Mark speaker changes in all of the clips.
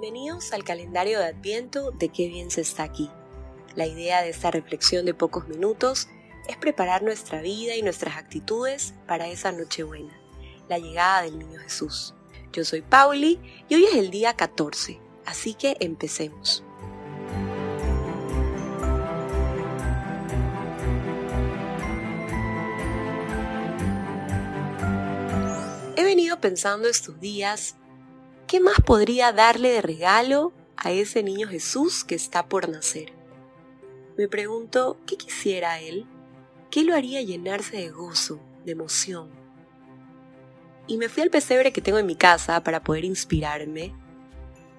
Speaker 1: Bienvenidos al calendario de Adviento de Qué bien se está aquí. La idea de esta reflexión de pocos minutos es preparar nuestra vida y nuestras actitudes para esa Nochebuena, la llegada del Niño Jesús. Yo soy Pauli y hoy es el día 14, así que empecemos. He venido pensando estos días ¿qué más podría darle de regalo a ese niño Jesús que está por nacer? Me pregunto, ¿qué quisiera él? ¿Qué lo haría llenarse de gozo, de emoción? Y me fui al pesebre que tengo en mi casa para poder inspirarme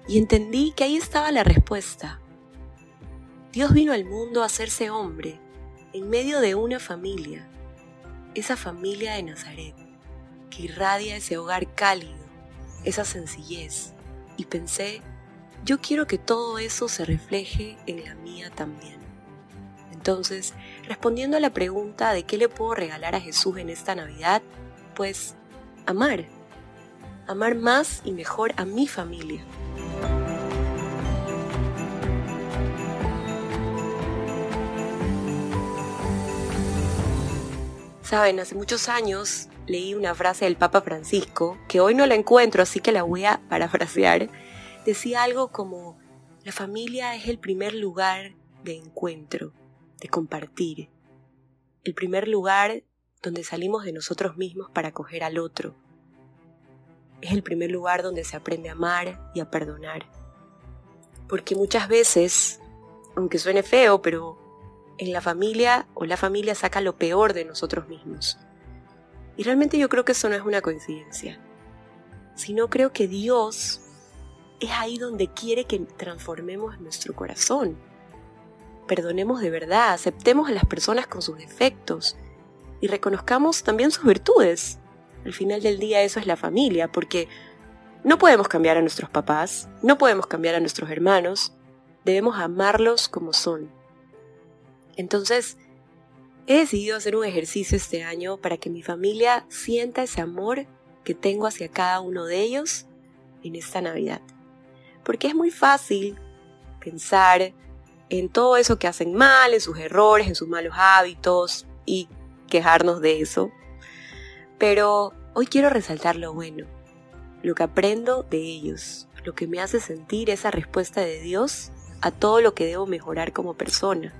Speaker 1: y entendí que ahí estaba la respuesta. Dios vino al mundo a hacerse hombre en medio de una familia, esa familia de Nazaret, que irradia ese hogar cálido esa sencillez y pensé, yo quiero que todo eso se refleje en la mía también. Entonces, respondiendo a la pregunta de qué le puedo regalar a Jesús en esta Navidad, pues amar, amar más y mejor a mi familia. Saben, hace muchos años leí una frase del Papa Francisco, que hoy no la encuentro, así que la voy a parafrasear. Decía algo como, la familia es el primer lugar de encuentro, de compartir, el primer lugar donde salimos de nosotros mismos para acoger al otro. Es el primer lugar donde se aprende a amar y a perdonar. Porque muchas veces, aunque suene feo, pero en la familia o la familia saca lo peor de nosotros mismos. Realmente yo creo que eso no es una coincidencia, sino creo que Dios es ahí donde quiere que transformemos nuestro corazón. Perdonemos de verdad, aceptemos a las personas con sus defectos y reconozcamos también sus virtudes. Al final del día eso es la familia, porque no podemos cambiar a nuestros papás, no podemos cambiar a nuestros hermanos, debemos amarlos como son. Entonces, He decidido hacer un ejercicio este año para que mi familia sienta ese amor que tengo hacia cada uno de ellos en esta Navidad. Porque es muy fácil pensar en todo eso que hacen mal, en sus errores, en sus malos hábitos y quejarnos de eso. Pero hoy quiero resaltar lo bueno, lo que aprendo de ellos, lo que me hace sentir esa respuesta de Dios a todo lo que debo mejorar como persona.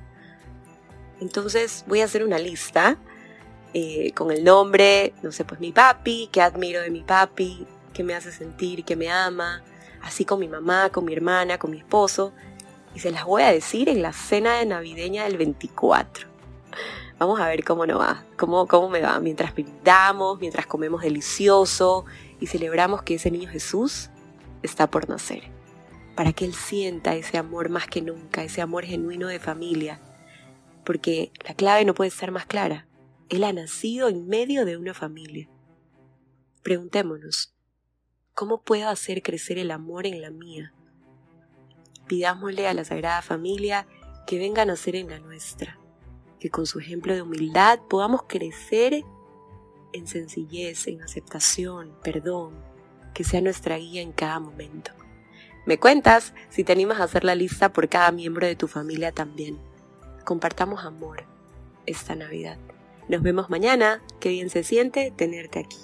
Speaker 1: Entonces voy a hacer una lista eh, con el nombre, no sé, pues mi papi, qué admiro de mi papi, qué me hace sentir, qué me ama, así con mi mamá, con mi hermana, con mi esposo. Y se las voy a decir en la cena de navideña del 24. Vamos a ver cómo no va, cómo, cómo me va, mientras brindamos, mientras comemos delicioso y celebramos que ese niño Jesús está por nacer. Para que Él sienta ese amor más que nunca, ese amor genuino de familia, porque la clave no puede ser más clara. Él ha nacido en medio de una familia. Preguntémonos, ¿cómo puedo hacer crecer el amor en la mía? Pidámosle a la Sagrada Familia que venga a nacer en la nuestra, que con su ejemplo de humildad podamos crecer en sencillez, en aceptación, perdón, que sea nuestra guía en cada momento. Me cuentas si te animas a hacer la lista por cada miembro de tu familia también compartamos amor esta Navidad. Nos vemos mañana, qué bien se siente tenerte aquí.